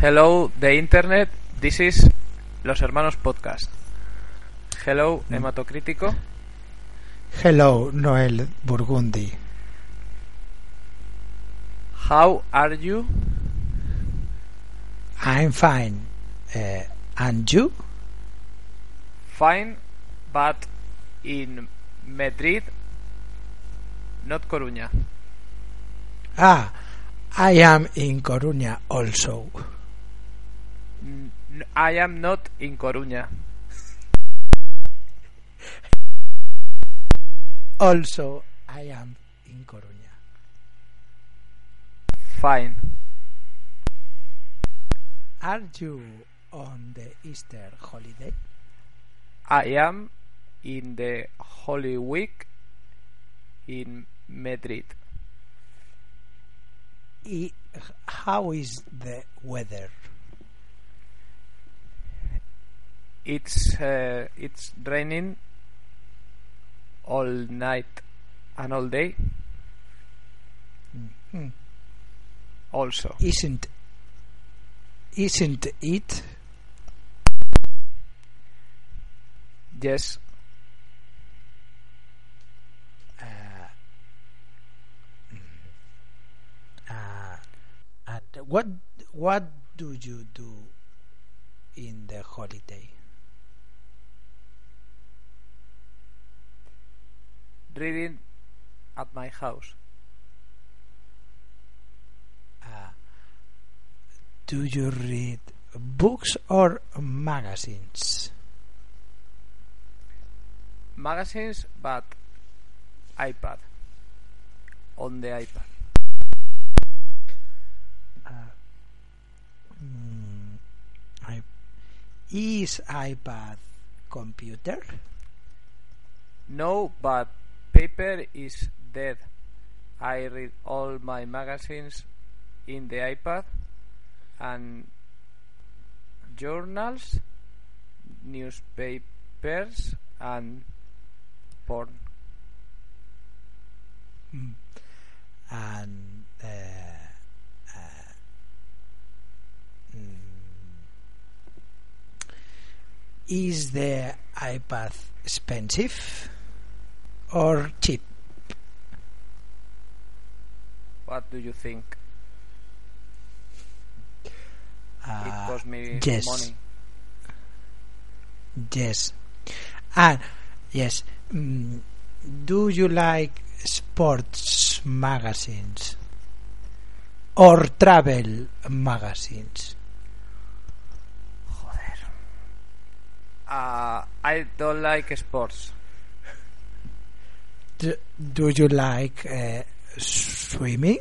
Hello, the internet. This is Los Hermanos Podcast. Hello, hematocrítico. Hello, Noel Burgundy. How are you? I'm fine. Uh, and you? Fine, but in Madrid, not Coruña. Ah, I am in Coruña also. N- I am not in Coruña. Also, I am in Coruña. Fine. Are you on the Easter holiday? I am in the Holy Week in Madrid. I- how is the weather? It's uh, it's raining all night and all day. Hmm. Also, Isn't isn't it? yes, Uh, mm, uh, and what what do you do in the holiday? Reading at my house. Uh, do you read books or magazines? Magazines, but iPad on the iPad. Uh, mm, I, is iPad computer? No, but paper is dead. I read all my magazines in the iPad and journals, newspapers, and porn. Mm. And uh, uh, mm, is the iPad expensive or cheap? What do you think? it Uh, cost me yes. money. Yes. And yes, mm, do you like sports magazines or travel magazines? Joder. Uh, I don't like sports. Do, do you like uh, swimming?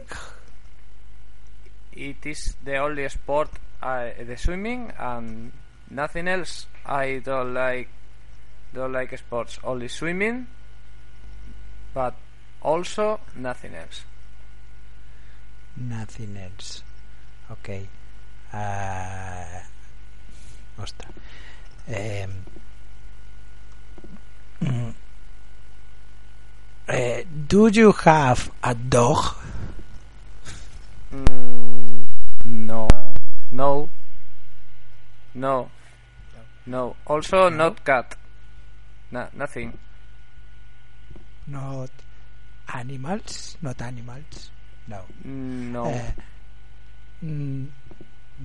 It is the only sport, I, the swimming, and nothing else. I don't like don't like sports. Only swimming, but also nothing else. Nothing else. Okay. Uh. Um, uh, do you have a dog? Mm, no, no, no, no. Also, No? not cat. No, nothing. Not animals? Not animals? No. No. Uh, mm,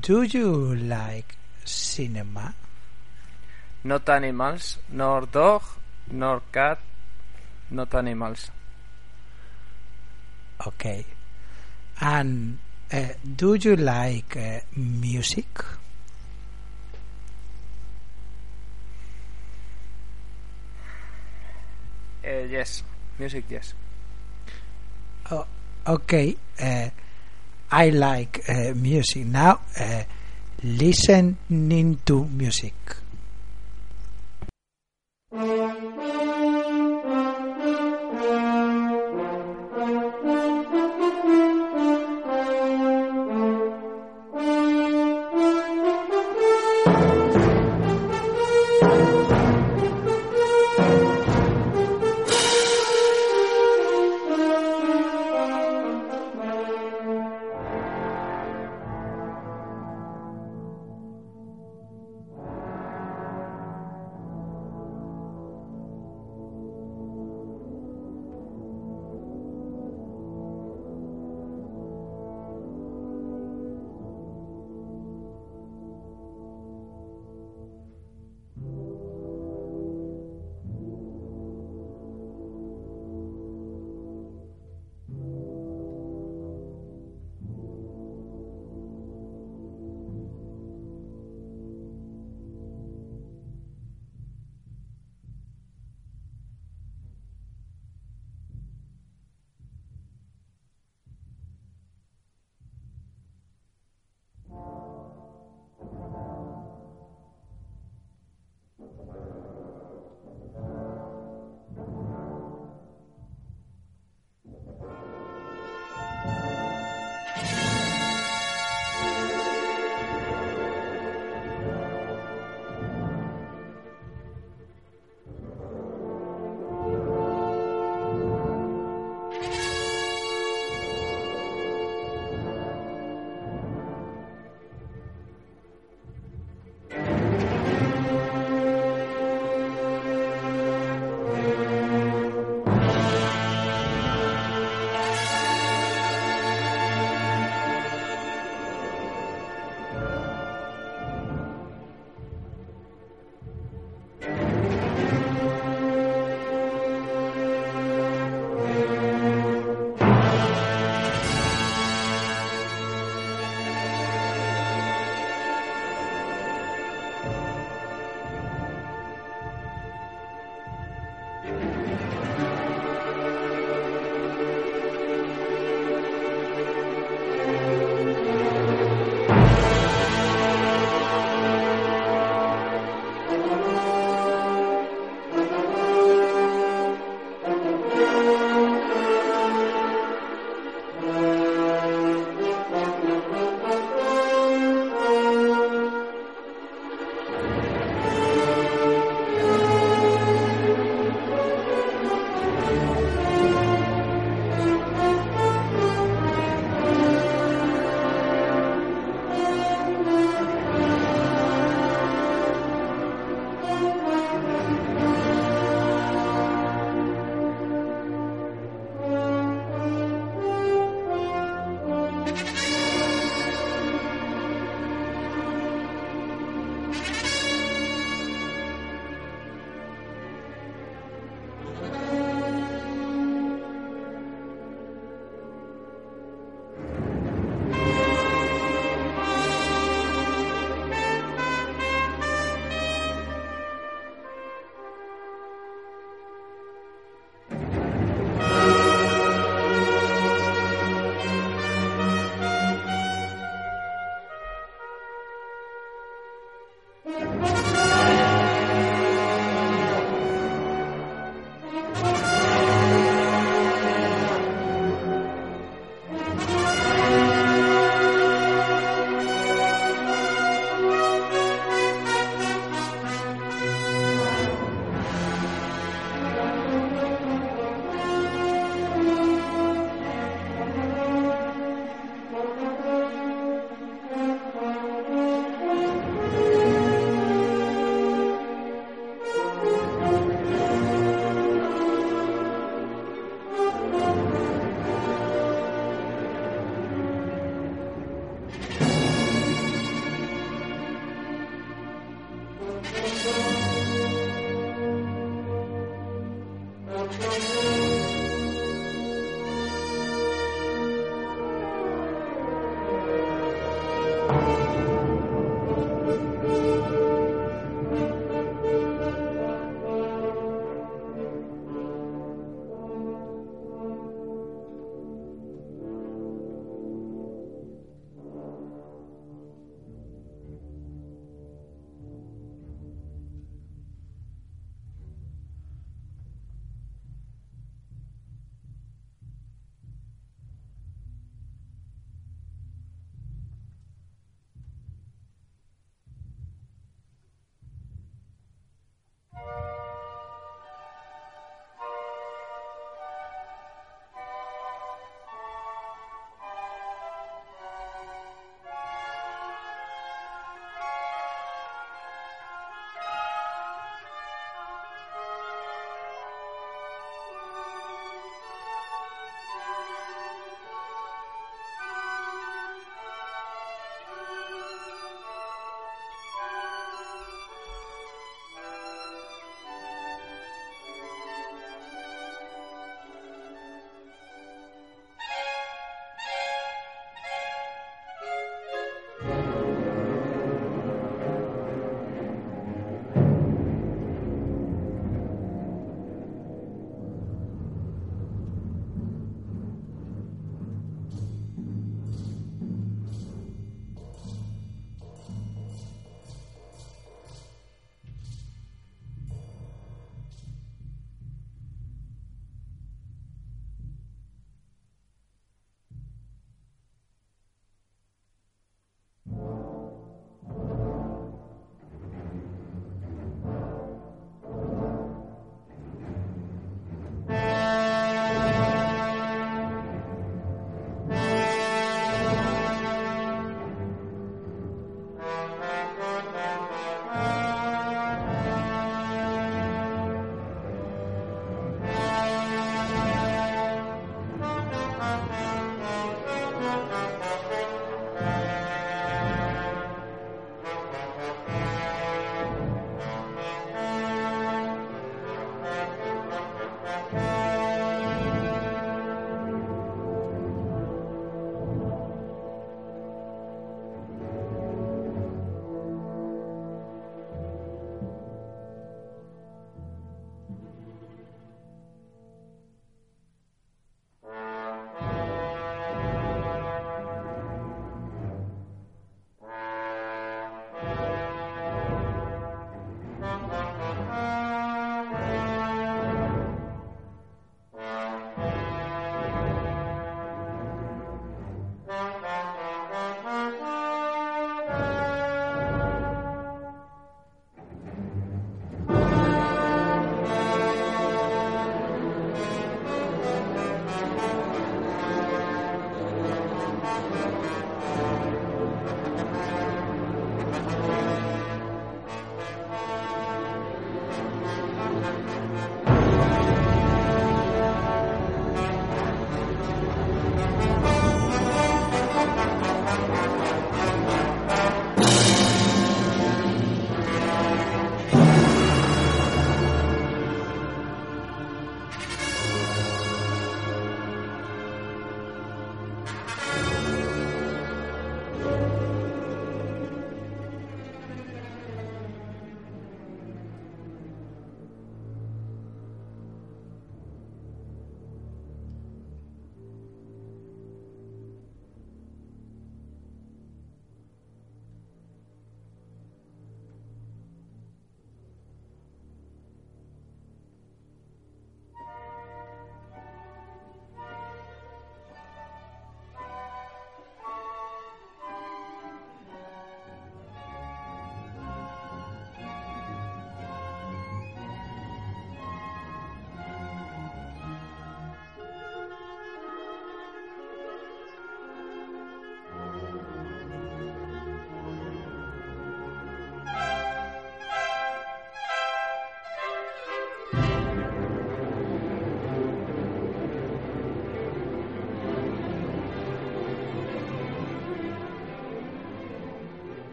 do you like cinema? Not animals, nor dog, nor cat, not animals. Okay. And uh, do you like uh, music? Uh, yes, music, yes. Oh, okay. Uh, I like uh, music now. Uh, listening to music. no, no.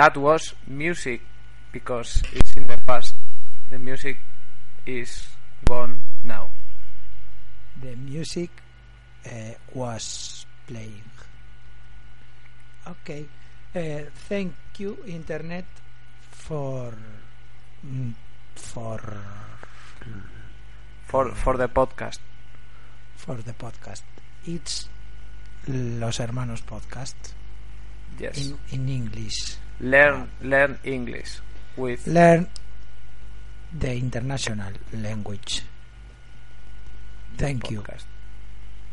That was music because it's in the past. The music is gone now. The music uh, was playing. Okay. Uh, thank you, Internet, for mm, for For for the podcast. for the podcast. It's Los Hermanos Podcast Yes. in, in English. Learn learn English with Learn the international language. Thank you.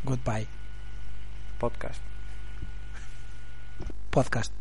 Goodbye. Podcast. Podcast.